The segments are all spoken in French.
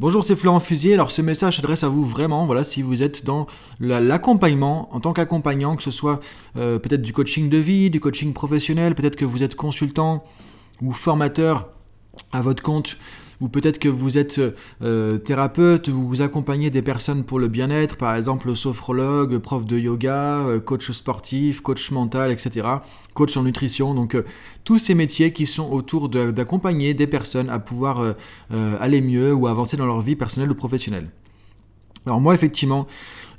Bonjour, c'est Florent Fusier. Alors ce message s'adresse à vous vraiment, voilà, si vous êtes dans l'accompagnement en tant qu'accompagnant, que ce soit euh, peut-être du coaching de vie, du coaching professionnel, peut-être que vous êtes consultant ou formateur à votre compte ou peut-être que vous êtes euh, thérapeute, vous accompagnez des personnes pour le bien-être, par exemple sophrologue, prof de yoga, euh, coach sportif, coach mental, etc., coach en nutrition, donc euh, tous ces métiers qui sont autour d'accompagner des personnes à pouvoir aller mieux ou avancer dans leur vie personnelle ou professionnelle. Alors moi, effectivement,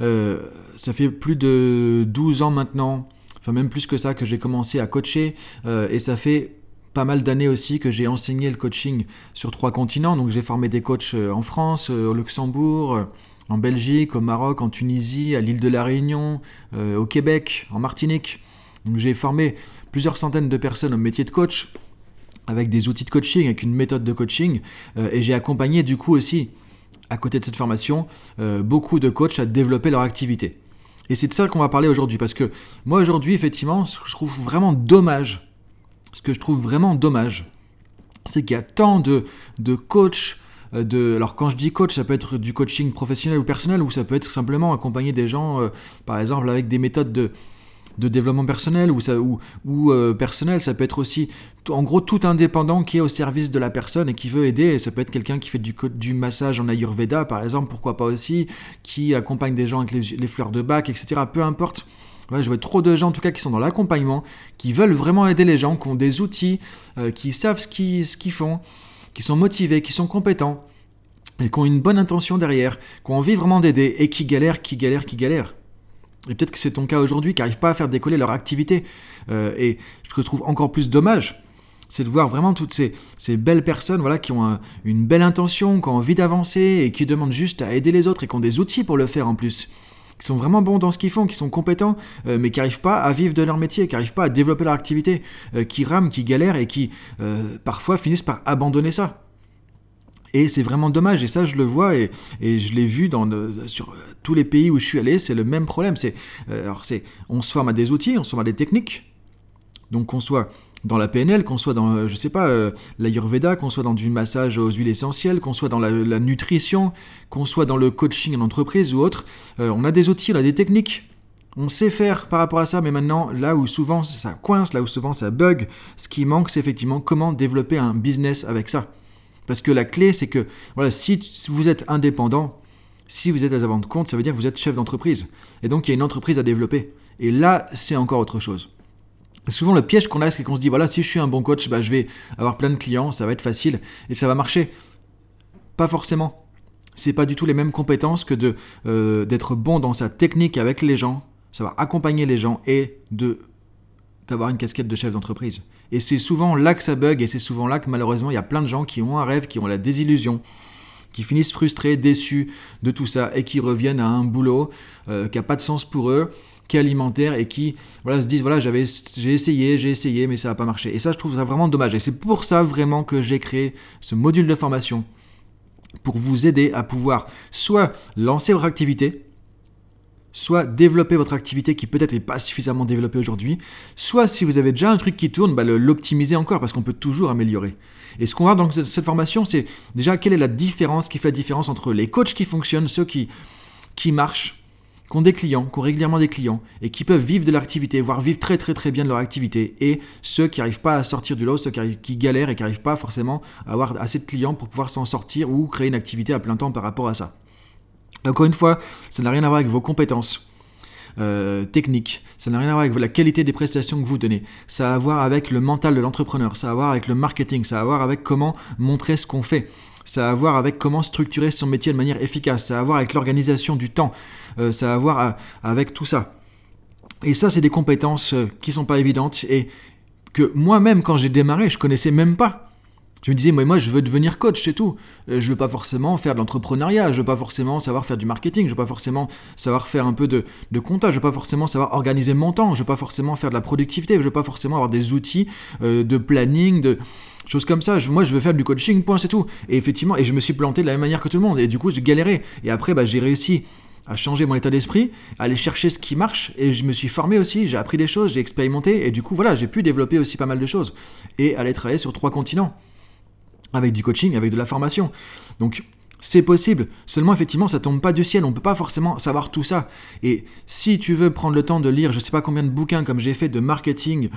ça fait plus de 12 ans maintenant, enfin même plus que ça, que j'ai commencé à coacher, et ça fait pas mal d'années aussi que j'ai enseigné le coaching sur trois continents. Donc j'ai formé des coachs euh, en France, euh, au Luxembourg, euh, en Belgique, au Maroc, en Tunisie, à l'île de la Réunion, au Québec, en Martinique. Donc j'ai formé plusieurs centaines de personnes au métier de coach avec des outils de coaching, avec une méthode de coaching. et j'ai accompagné du coup aussi, à côté de cette formation, beaucoup de coachs à développer leur activité. Et c'est de ça qu'on va parler aujourd'hui, parce que moi aujourd'hui, effectivement, je trouve vraiment dommage ce que je trouve vraiment dommage, c'est qu'il y a tant de, de coachs, euh, de, alors quand je dis coach, ça peut être du coaching professionnel ou personnel, ou ça peut être simplement accompagner des gens, euh, par exemple avec des méthodes de, de développement personnel ou, ça, ou, ou euh, personnel, ça peut être aussi en gros tout indépendant qui est au service de la personne et qui veut aider, ça peut être quelqu'un qui fait du, du massage en Ayurveda par exemple, pourquoi pas aussi, qui accompagne des gens avec les, les fleurs de bac, etc. Peu importe je vois trop de gens en tout cas qui sont dans l'accompagnement, qui veulent vraiment aider les gens, qui ont des outils, euh, qui savent ce qu'ils, font, qui sont motivés, qui sont compétents, et qui ont une bonne intention derrière, qui ont envie vraiment d'aider, et qui galèrent, qui galèrent, qui galèrent. Et peut-être que c'est ton cas aujourd'hui, qui n'arrivent pas à faire décoller leur activité. Euh, et je trouve encore plus dommage, c'est de voir vraiment toutes ces, belles personnes voilà, qui ont une belle intention, qui ont envie d'avancer et qui demandent juste à aider les autres et qui ont des outils pour le faire en plus qui sont vraiment bons dans ce qu'ils font, qui sont compétents, euh, mais qui n'arrivent pas à vivre de leur métier, qui n'arrivent pas à développer leur activité, euh, qui rament, qui galèrent et qui euh, parfois finissent par abandonner ça. Et c'est vraiment dommage, et ça je le vois, et, je l'ai vu dans, sur tous les pays où je suis allé, c'est le même problème. C'est, alors on se forme à des outils, on se forme à des techniques, donc qu'on soit dans la PNL, qu'on soit dans, je sais pas, euh, l'Ayurveda, qu'on soit dans du massage aux huiles essentielles, qu'on soit dans la, nutrition, qu'on soit dans le coaching en entreprise ou autre, euh, on a des outils, on a des techniques. On sait faire par rapport à ça, mais maintenant, là où souvent ça coince, là où souvent ça bug, ce qui manque, c'est effectivement comment développer un business avec ça. Parce que la clé, c'est que voilà, si vous êtes indépendant, si vous êtes à la vente compte, ça veut dire que vous êtes chef d'entreprise. Et donc, il y a une entreprise à développer. Et là, c'est encore autre chose. Souvent, le piège qu'on a, c'est qu'on se dit voilà, si je suis un bon coach, bah, je vais avoir plein de clients, ça va être facile et ça va marcher. Pas forcément. C'est pas du tout les mêmes compétences que de euh, d'être bon dans sa technique avec les gens, savoir accompagner les gens et de d'avoir une casquette de chef d'entreprise. Et c'est souvent là que ça bug et c'est souvent là que malheureusement il y a plein de gens qui ont un rêve, qui ont la désillusion, qui finissent frustrés, déçus de tout ça et qui reviennent à un boulot euh, qui n'a pas de sens pour eux qui est alimentaire et qui voilà, se disent voilà j'avais j'ai essayé, j'ai essayé mais ça n'a pas marché. Et ça je trouve ça vraiment dommage. Et c'est pour ça vraiment que j'ai créé ce module de formation pour vous aider à pouvoir soit lancer votre activité, soit développer votre activité qui peut-être n'est pas suffisamment développée aujourd'hui, soit si vous avez déjà un truc qui tourne, bah, l'optimiser encore parce qu'on peut toujours améliorer. Et ce qu'on va dans cette formation, c'est déjà quelle est la différence, qui fait la différence entre les coachs qui fonctionnent, ceux qui, qui marchent, qui ont des clients, qui ont régulièrement des clients, et qui peuvent vivre de l'activité, voire vivre très très très bien de leur activité, et ceux qui n'arrivent pas à sortir du lot, ceux qui, galèrent et qui n'arrivent pas forcément à avoir assez de clients pour pouvoir s'en sortir ou créer une activité à plein temps par rapport à ça. Encore une fois, ça n'a rien à voir avec vos compétences. Euh, techniques, ça n'a rien à voir avec la qualité des prestations que vous donnez, ça a à voir avec le mental de l'entrepreneur, ça a à voir avec le marketing, ça a à voir avec comment montrer ce qu'on fait ça a à voir avec comment structurer son métier de manière efficace, ça a à voir avec l'organisation du temps, euh, ça a à voir avec tout ça. Et ça, c'est des compétences euh, qui sont pas évidentes et que moi-même, quand j'ai démarré, je connaissais même pas. Je me disais, moi, moi, je veux devenir coach, c'est tout. Euh, je veux pas forcément faire de l'entrepreneuriat, je veux pas forcément savoir faire du marketing, je veux pas forcément savoir faire un peu de, de compta, je veux pas forcément savoir organiser mon temps, je veux pas forcément faire de la productivité, je veux pas forcément avoir des outils de planning, de choses comme ça. moi, je veux faire du coaching, point, c'est tout. Et effectivement, et je me suis planté de la même manière que tout le monde. Et du coup, j'ai galéré. Et après, bah, j'ai réussi à changer mon état d'esprit, à aller chercher ce qui marche, et je me suis formé aussi, j'ai appris des choses, j'ai expérimenté, et du coup, voilà, j'ai pu développer aussi pas mal de choses. Et aller travailler sur trois continents, avec du coaching, avec de la formation. Donc, C'est possible, seulement effectivement ça tombe pas du ciel, on peut pas forcément savoir tout ça. Et si tu veux prendre le temps de lire je sais pas combien de bouquins comme j'ai fait de marketing,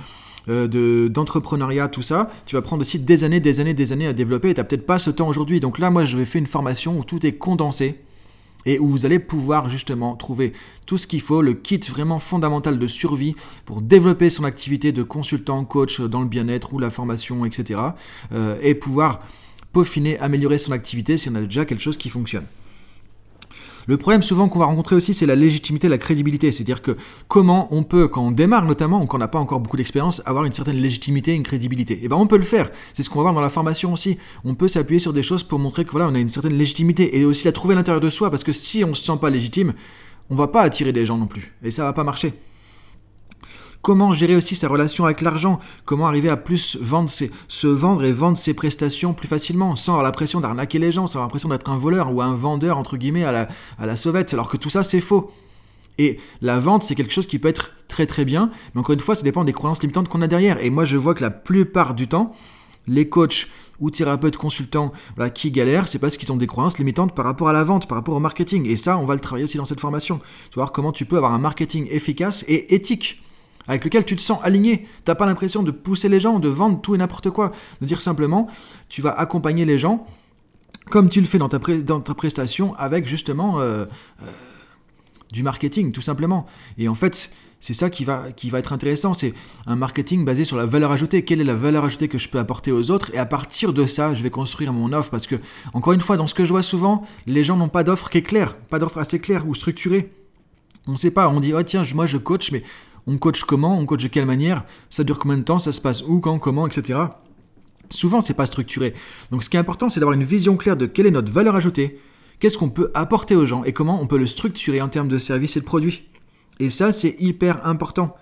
euh, d'entrepreneuriat, tout ça, tu vas prendre aussi des années, des années, des années à développer et tu peut-être pas ce temps aujourd'hui. Donc là, moi, je vais faire une formation où tout est condensé et où vous allez pouvoir justement trouver tout ce qu'il faut, le kit vraiment fondamental de survie pour développer son activité de consultant, coach dans le bien-être ou la formation, etc. Euh, et pouvoir peaufiner, améliorer son activité si on a déjà quelque chose qui fonctionne. Le problème souvent qu'on va rencontrer aussi, c'est la légitimité, la crédibilité. C'est-à-dire que comment on peut, quand on démarre notamment, ou quand on n'a pas encore beaucoup d'expérience, avoir une certaine légitimité, une crédibilité. Et eh bien on peut le faire. C'est ce qu'on va voir dans la formation aussi. On peut s'appuyer sur des choses pour montrer que voilà, on a une certaine légitimité. Et aussi la trouver à l'intérieur de soi, parce que si on se sent pas légitime, on va pas attirer des gens non plus. Et ça va pas marcher. Comment gérer aussi sa relation avec l'argent? Comment arriver à plus vendre se vendre et vendre ses prestations plus facilement sans avoir l'impression d'arnaquer les gens, sans avoir l'impression d'être un voleur ou un vendeur entre guillemets à la, la sauvette, alors que tout ça c'est faux. Et la vente, c'est quelque chose qui peut être très très bien, mais encore une fois, ça dépend des croyances limitantes qu'on a derrière. Et moi, je vois que la plupart du temps, les coachs ou thérapeutes consultants qui galèrent, c'est parce qu'ils ont des croyances limitantes par rapport à la vente, par rapport au marketing. Et ça, on va le travailler aussi dans cette formation. Tu voir comment tu peux avoir un marketing efficace et éthique avec lequel tu te sens aligné. T'as pas l'impression de pousser les gens, de vendre tout et n'importe quoi. De dire simplement, tu vas accompagner les gens comme tu le fais dans ta, dans ta prestation avec justement euh, euh, du marketing, tout simplement. Et en fait, c'est ça qui va, qui va être intéressant, c'est un marketing basé sur la valeur ajoutée. Quelle est la valeur ajoutée que je peux apporter aux autres? Et à partir de ça, je vais construire mon offre. Parce que, encore une fois, dans ce que je vois souvent, les gens n'ont pas d'offre qui est claire, pas d'offre assez claire ou structurée. On ne sait pas, on dit, oh tiens, moi je coach, mais on coach comment, on coach de quelle manière, ça dure combien de temps, ça se passe où, quand, comment, etc. Souvent, c'est pas structuré. Donc, ce qui est important, c'est d'avoir une vision claire de quelle est notre valeur ajoutée, qu'est-ce qu'on peut apporter aux gens et comment on peut le structurer en termes de services et de produits. Et ça, c'est hyper important.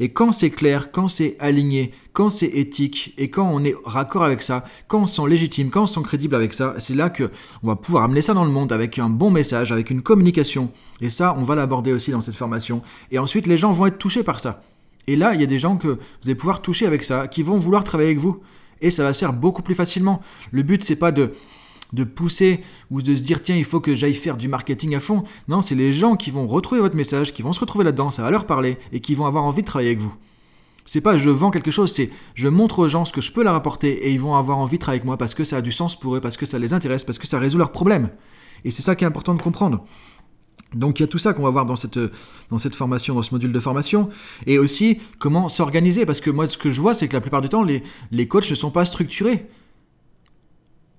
Et quand c'est clair, quand c'est aligné, quand c'est éthique, et quand on est raccord avec ça, quand on se sent légitime, quand on se sent crédible avec ça, c'est là que on va pouvoir amener ça dans le monde avec un bon message, avec une communication. Et ça, on va l'aborder aussi dans cette formation. Et ensuite, les gens vont être touchés par ça. Et là, il y a des gens que vous allez pouvoir toucher avec ça, qui vont vouloir travailler avec vous. Et ça va se faire beaucoup plus facilement. Le but, c'est pas de de pousser ou de se dire tiens il faut que j'aille faire du marketing à fond. Non, c'est les gens qui vont retrouver votre message, qui vont se retrouver là-dedans, ça va leur parler et qui vont avoir envie de travailler avec vous. C'est pas je vends quelque chose, c'est je montre aux gens ce que je peux leur apporter et ils vont avoir envie de travailler avec moi parce que ça a du sens pour eux, parce que ça les intéresse, parce que ça résout leurs problèmes. Et c'est ça qui est important de comprendre. Donc il y a tout ça qu'on va voir dans cette, dans cette formation, dans ce module de formation. Et aussi comment s'organiser, parce que moi ce que je vois c'est que la plupart du temps les, les coachs ne sont pas structurés.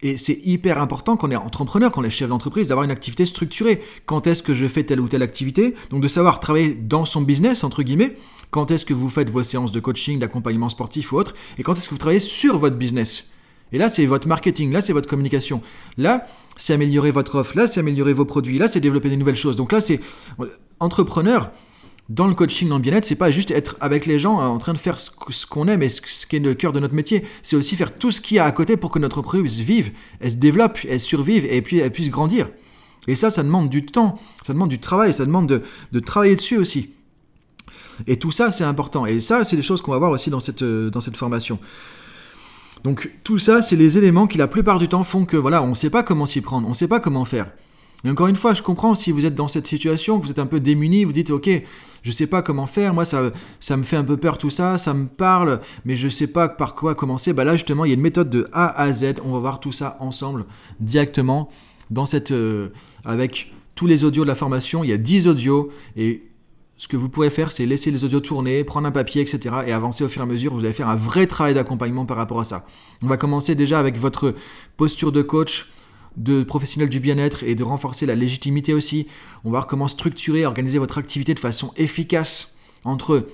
Et c'est hyper important quand on est entrepreneur, quand on est chef d'entreprise, d'avoir une activité structurée. Quand est-ce que je fais telle ou telle activité? Donc de savoir travailler dans son business, entre guillemets. Quand est-ce que vous faites vos séances de coaching, d'accompagnement sportif ou autre? Et quand est-ce que vous travaillez sur votre business? Et là, c'est votre marketing, là, c'est votre communication. Là, c'est améliorer votre offre, là, c'est améliorer vos produits, là, c'est développer des nouvelles choses. Donc là, c'est entrepreneur, dans le coaching, dans le bien-être, c'est pas juste être avec les gens en train de faire ce qu'on aime et ce qui est le cœur de notre métier. C'est aussi faire tout ce qu'il y a à côté pour que notre entreprise vive, elle se développe, elle survive et puis elle puisse grandir. Et ça, ça demande du temps, ça demande du travail, ça demande de, travailler dessus aussi. Et tout ça, c'est important. Et ça, c'est des choses qu'on va voir aussi dans cette, dans cette formation. Donc tout ça, c'est les éléments qui la plupart du temps font que voilà, on ne sait pas comment s'y prendre, on ne sait pas comment faire. Et encore une fois, je comprends si vous êtes dans cette situation, vous êtes un peu démuni, vous dites ok, je sais pas comment faire, moi ça, ça me fait un peu peur tout ça, ça me parle, mais je sais pas par quoi commencer. Bah là justement, il y a une méthode de A à Z, on va voir tout ça ensemble directement dans cette euh, avec tous les audios de la formation, il y a 10 audios et ce que vous pouvez faire, c'est laisser les audios tourner, prendre un papier, etc. et avancer au fur et à mesure. Vous allez faire un vrai travail d'accompagnement par rapport à ça. On va commencer déjà avec votre posture de coach, de professionnel du bien-être et de renforcer la légitimité aussi. On va voir comment structurer, organiser votre activité de façon efficace entre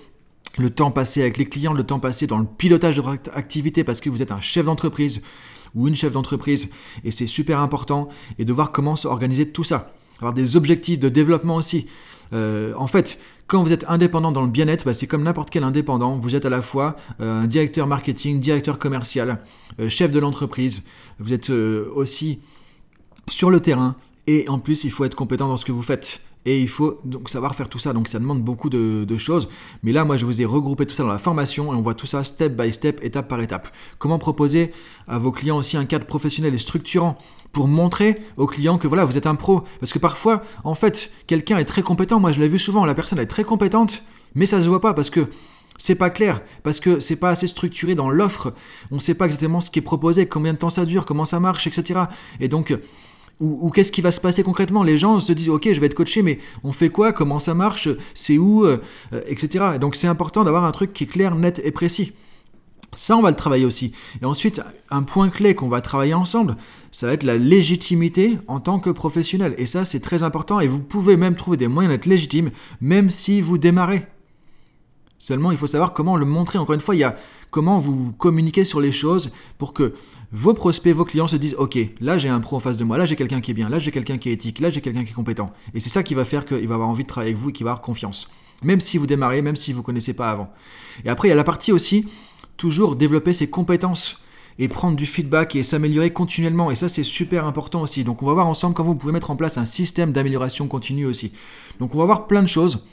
le temps passé avec les clients, le temps passé dans le pilotage de votre activité parce que vous êtes un chef d'entreprise ou une chef d'entreprise et c'est super important et de voir comment s'organiser tout ça. Avoir des objectifs de développement aussi. Euh, en fait, quand vous êtes indépendant dans le bien-être, bah, c'est comme n'importe quel indépendant. Vous êtes à la fois euh, un directeur marketing, directeur commercial, euh, chef de l'entreprise. Vous êtes aussi sur le terrain et en plus il faut être compétent dans ce que vous faites. Et il faut donc savoir faire tout ça. Donc ça demande beaucoup de, choses. Mais là, moi, je vous ai regroupé tout ça dans la formation et on voit tout ça step by step, étape par étape. Comment proposer à vos clients aussi un cadre professionnel et structurant pour montrer aux clients que voilà, vous êtes un pro? Parce que parfois, en fait, quelqu'un est très compétent. Moi, je l'ai vu souvent. La personne est très compétente, mais ça se voit pas parce que c'est pas clair parce que c'est pas assez structuré dans l'offre. On sait pas exactement ce qui est proposé, combien de temps ça dure, comment ça marche, etc. Et donc, ou, qu'est-ce qui va se passer concrètement? Les gens se disent, ok, je vais être coaché, mais on fait quoi? Comment ça marche? C'est où? Euh, Etc. Et donc, c'est important d'avoir un truc qui est clair, net et précis. Ça, on va le travailler aussi. Et ensuite, un point clé qu'on va travailler ensemble, ça va être la légitimité en tant que professionnel. Et ça, c'est très important. Et vous pouvez même trouver des moyens d'être légitime, même si vous démarrez. Seulement, il faut savoir comment le montrer. Encore une fois, il y a comment vous communiquez sur les choses pour que vos prospects, vos clients se disent Ok, là j'ai un pro en face de moi, là j'ai quelqu'un qui est bien, là j'ai quelqu'un qui est éthique, là j'ai quelqu'un qui est compétent. Et c'est ça qui va faire qu'il va avoir envie de travailler avec vous et qu'il va avoir confiance. Même si vous démarrez, même si vous ne connaissez pas avant. Et après, il y a la partie aussi, toujours développer ses compétences et prendre du feedback et s'améliorer continuellement. Et ça, c'est super important aussi. Donc, on va voir ensemble comment vous pouvez mettre en place un système d'amélioration continue aussi. Donc, on va voir plein de choses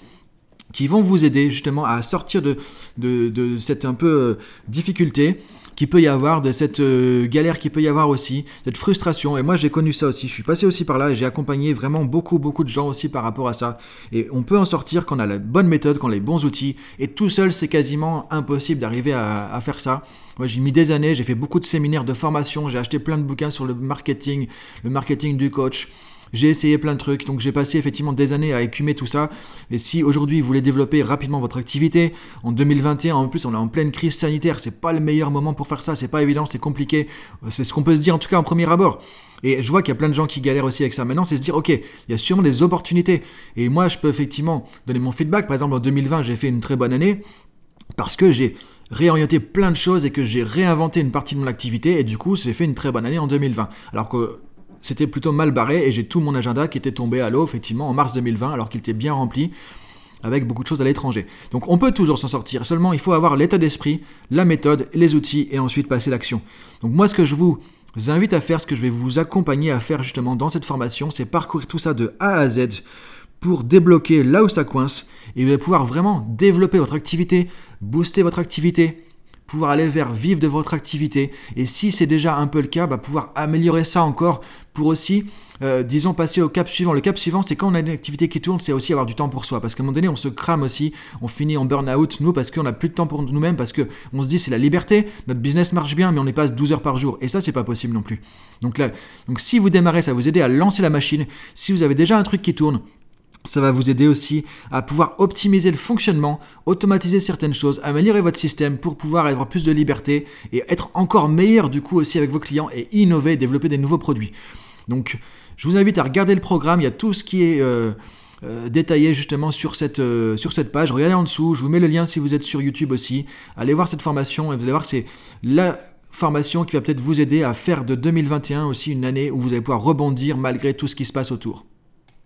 qui vont vous aider justement à sortir de, de, cette un peu euh, difficulté qui peut y avoir, de cette euh, galère qui peut y avoir aussi, cette frustration. Et moi, j'ai connu ça aussi. Je suis passé aussi par là et j'ai accompagné vraiment beaucoup, beaucoup de gens aussi par rapport à ça. Et on peut en sortir quand on a la bonne méthode, quand on a les bons outils. Et tout seul, c'est quasiment impossible d'arriver à, à, faire ça. Moi, j'ai mis des années, j'ai fait beaucoup de séminaires de formation, j'ai acheté plein de bouquins sur le marketing, le marketing du coach. J'ai essayé plein de trucs, donc j'ai passé effectivement des années à écumer tout ça. Et si aujourd'hui vous voulez développer rapidement votre activité, en 2021, en plus on est en pleine crise sanitaire, c'est pas le meilleur moment pour faire ça, c'est pas évident, c'est compliqué. C'est ce qu'on peut se dire en tout cas en premier abord. Et je vois qu'il y a plein de gens qui galèrent aussi avec ça. Maintenant, c'est se dire, ok, il y a sûrement des opportunités. Et moi, je peux effectivement donner mon feedback. Par exemple, en 2020, j'ai fait une très bonne année parce que j'ai réorienté plein de choses et que j'ai réinventé une partie de mon activité. Et du coup, j'ai fait une très bonne année en 2020. Alors que c'était plutôt mal barré et j'ai tout mon agenda qui était tombé à l'eau effectivement en mars 2020 alors qu'il était bien rempli avec beaucoup de choses à l'étranger. Donc on peut toujours s'en sortir, seulement il faut avoir l'état d'esprit, la méthode, les outils et ensuite passer l'action. Donc moi ce que je vous invite à faire, ce que je vais vous accompagner à faire justement dans cette formation, c'est parcourir tout ça de A à Z pour débloquer là où ça coince et pouvoir vraiment développer votre activité, booster votre activité, pouvoir aller vers vivre de votre activité. Et si c'est déjà un peu le cas, bah, pouvoir améliorer ça encore pour aussi, euh, disons, passer au cap suivant. Le cap suivant, c'est quand on a une activité qui tourne, c'est aussi avoir du temps pour soi. Parce qu'à un moment donné, on se crame aussi, on finit en burn-out, nous, parce qu'on n'a plus de temps pour nous-mêmes, parce qu'on se dit c'est la liberté, notre business marche bien, mais on y passe 12 heures par jour. Et ça, c'est pas possible non plus. Donc là, donc si vous démarrez, ça vous aider à lancer la machine. Si vous avez déjà un truc qui tourne, ça va vous aider aussi à pouvoir optimiser le fonctionnement, automatiser certaines choses, améliorer votre système pour pouvoir avoir plus de liberté et être encore meilleur du coup aussi avec vos clients et innover, développer des nouveaux produits. Donc je vous invite à regarder le programme, il y a tout ce qui est euh, euh, détaillé justement sur cette, euh, sur cette page. Regardez en dessous, je vous mets le lien si vous êtes sur YouTube aussi. Allez voir cette formation et vous allez voir c'est la formation qui va peut-être vous aider à faire de 2021 aussi une année où vous allez pouvoir rebondir malgré tout ce qui se passe autour.